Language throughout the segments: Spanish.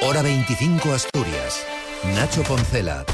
Hora 25 Asturias. Nacho Poncela.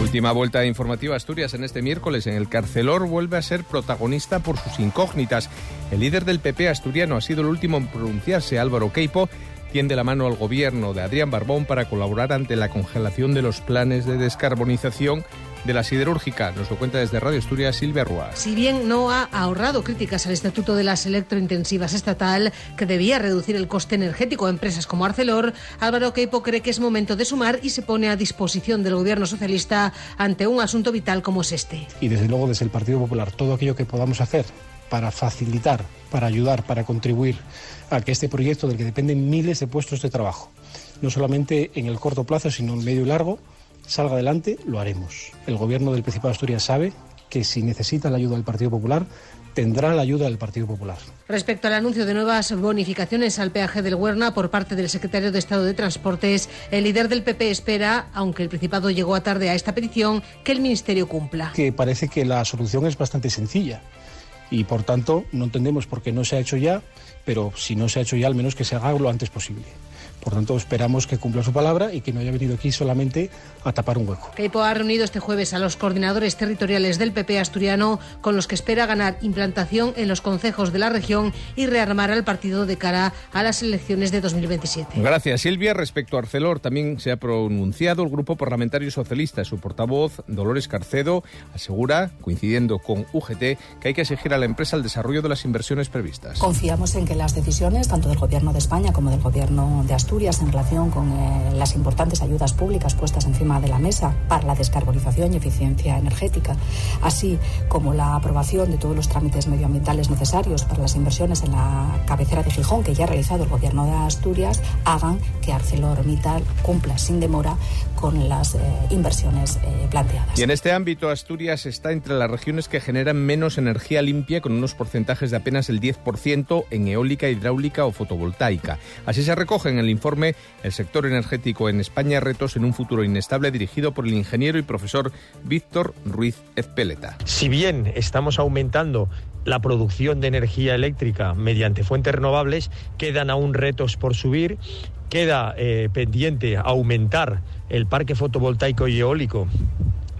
Última vuelta informativa Asturias en este miércoles. En el Carcelor vuelve a ser protagonista por sus incógnitas. El líder del PP asturiano ha sido el último en pronunciarse, Álvaro Queipo, tiende la mano al gobierno de Adrián Barbón para colaborar ante la congelación de los planes de descarbonización de la siderúrgica. Nos lo cuenta desde Radio Asturias Silvia Rúa. Si bien no ha ahorrado críticas al Estatuto de las Electrointensivas Estatal, que debía reducir el coste energético a empresas como Arcelor, Álvaro Queipo cree que es momento de sumar y se pone a disposición del gobierno socialista ante un asunto vital como es este. Y desde luego desde el Partido Popular todo aquello que podamos hacer para facilitar, para ayudar, para contribuir a que este proyecto del que dependen miles de puestos de trabajo, no solamente en el corto plazo, sino en medio y largo, salga adelante, lo haremos. El gobierno del Principado de Asturias sabe que si necesita la ayuda del Partido Popular, tendrá la ayuda del Partido Popular. Respecto al anuncio de nuevas bonificaciones al peaje del Huerna por parte del secretario de Estado de Transportes, el líder del PP espera, aunque el Principado llegó a tarde a esta petición, que el Ministerio cumpla. Que parece que la solución es bastante sencilla y por tanto no entendemos por qué no se ha hecho ya, pero si no se ha hecho ya, al menos que se haga lo antes posible. Por tanto, esperamos que cumpla su palabra y que no haya venido aquí solamente a tapar un hueco. Queipo ha reunido este jueves a los coordinadores territoriales del PP asturiano con los que espera ganar implantación en los concejos de la región y rearmar al partido de cara a las elecciones de 2027. Gracias, Silvia. Respecto a Arcelor, también se ha pronunciado el Grupo Parlamentario Socialista. Su portavoz, Dolores Carcedo, asegura, coincidiendo con UGT, que hay que exigir a la empresa el desarrollo de las inversiones previstas. Confiamos en que las decisiones, tanto del Gobierno de España como del Gobierno de Asturias, en relación con eh, las importantes ayudas públicas puestas encima de la mesa para la descarbonización y eficiencia energética, así como la aprobación de todos los trámites medioambientales necesarios para las inversiones en la cabecera de Gijón que ya ha realizado el Gobierno de Asturias, hagan que ArcelorMittal cumpla sin demora con las eh, inversiones eh, planteadas. Y en este ámbito, Asturias está entre las regiones que generan menos energía limpia, con unos porcentajes de apenas el 10% en eólica, hidráulica o fotovoltaica. Así se recoge en el informe El sector energético en España, retos en un futuro inestable, dirigido por el ingeniero y profesor Víctor Ruiz Ezpeleta. Si bien estamos aumentando la producción de energía eléctrica mediante fuentes renovables, quedan aún retos por subir, queda eh, pendiente aumentar el parque fotovoltaico y eólico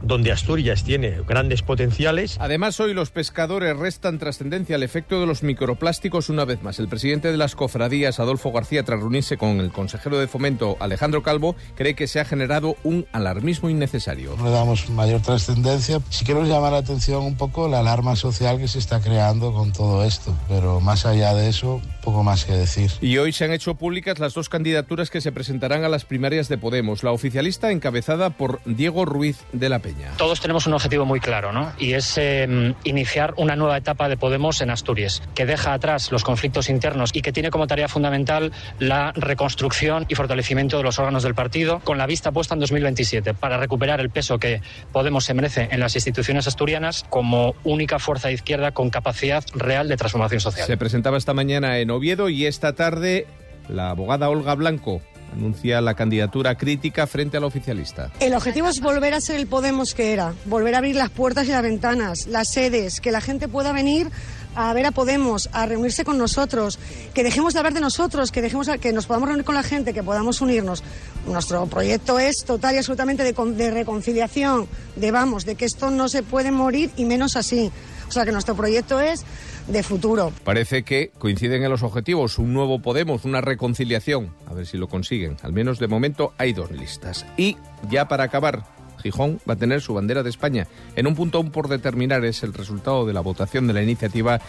donde Asturias tiene grandes potenciales. Además, hoy los pescadores restan trascendencia al efecto de los microplásticos una vez más. El presidente de las cofradías, Adolfo García, tras reunirse con el consejero de fomento, Alejandro Calvo, cree que se ha generado un alarmismo innecesario. No le damos mayor trascendencia. Si queremos llamar la atención un poco la alarma social que se está creando con todo esto, pero más allá de eso, poco más que decir. Y hoy se han hecho públicas las dos candidaturas que se presentarán a las primarias de Podemos. La oficialista encabezada por Diego Ruiz de la Peña. Todos tenemos un objetivo muy claro, ¿no? Y es eh, iniciar una nueva etapa de Podemos en Asturias, que deja atrás los conflictos internos y que tiene como tarea fundamental la reconstrucción y fortalecimiento de los órganos del partido, con la vista puesta en 2027, para recuperar el peso que Podemos se merece en las instituciones asturianas como única fuerza de izquierda con capacidad real de transformación social. Se presentaba esta mañana en Oviedo y esta tarde la abogada Olga Blanco anuncia la candidatura crítica frente al oficialista. El objetivo es volver a ser el Podemos que era, volver a abrir las puertas y las ventanas, las sedes, que la gente pueda venir a ver a Podemos, a reunirse con nosotros, que dejemos de hablar de nosotros, que dejemos que nos podamos reunir con la gente, que podamos unirnos. Nuestro proyecto es total y absolutamente de, de reconciliación, de vamos, de que esto no se puede morir y menos así. O sea que nuestro proyecto es de futuro. Parece que coinciden en los objetivos, un nuevo Podemos, una reconciliación. A ver si lo consiguen. Al menos de momento hay dos listas. Y ya para acabar, Gijón va a tener su bandera de España. En un punto aún por determinar es el resultado de la votación de la iniciativa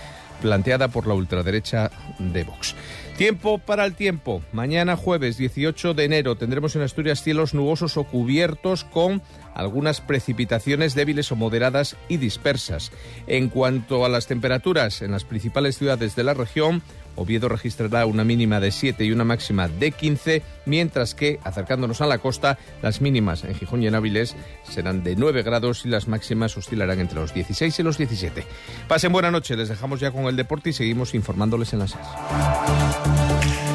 planteada por la ultraderecha de Vox. Tiempo para el tiempo. Mañana jueves 18 de enero tendremos en Asturias cielos nubosos o cubiertos con algunas precipitaciones débiles o moderadas y dispersas. En cuanto a las temperaturas en las principales ciudades de la región, Oviedo registrará una mínima de 7 y una máxima de 15, mientras que, acercándonos a la costa, las mínimas en Gijón y en Áviles serán de 9 grados y las máximas oscilarán entre los 16 y los 17. Pasen buena noche, les dejamos ya con el deporte y seguimos informándoles en las Música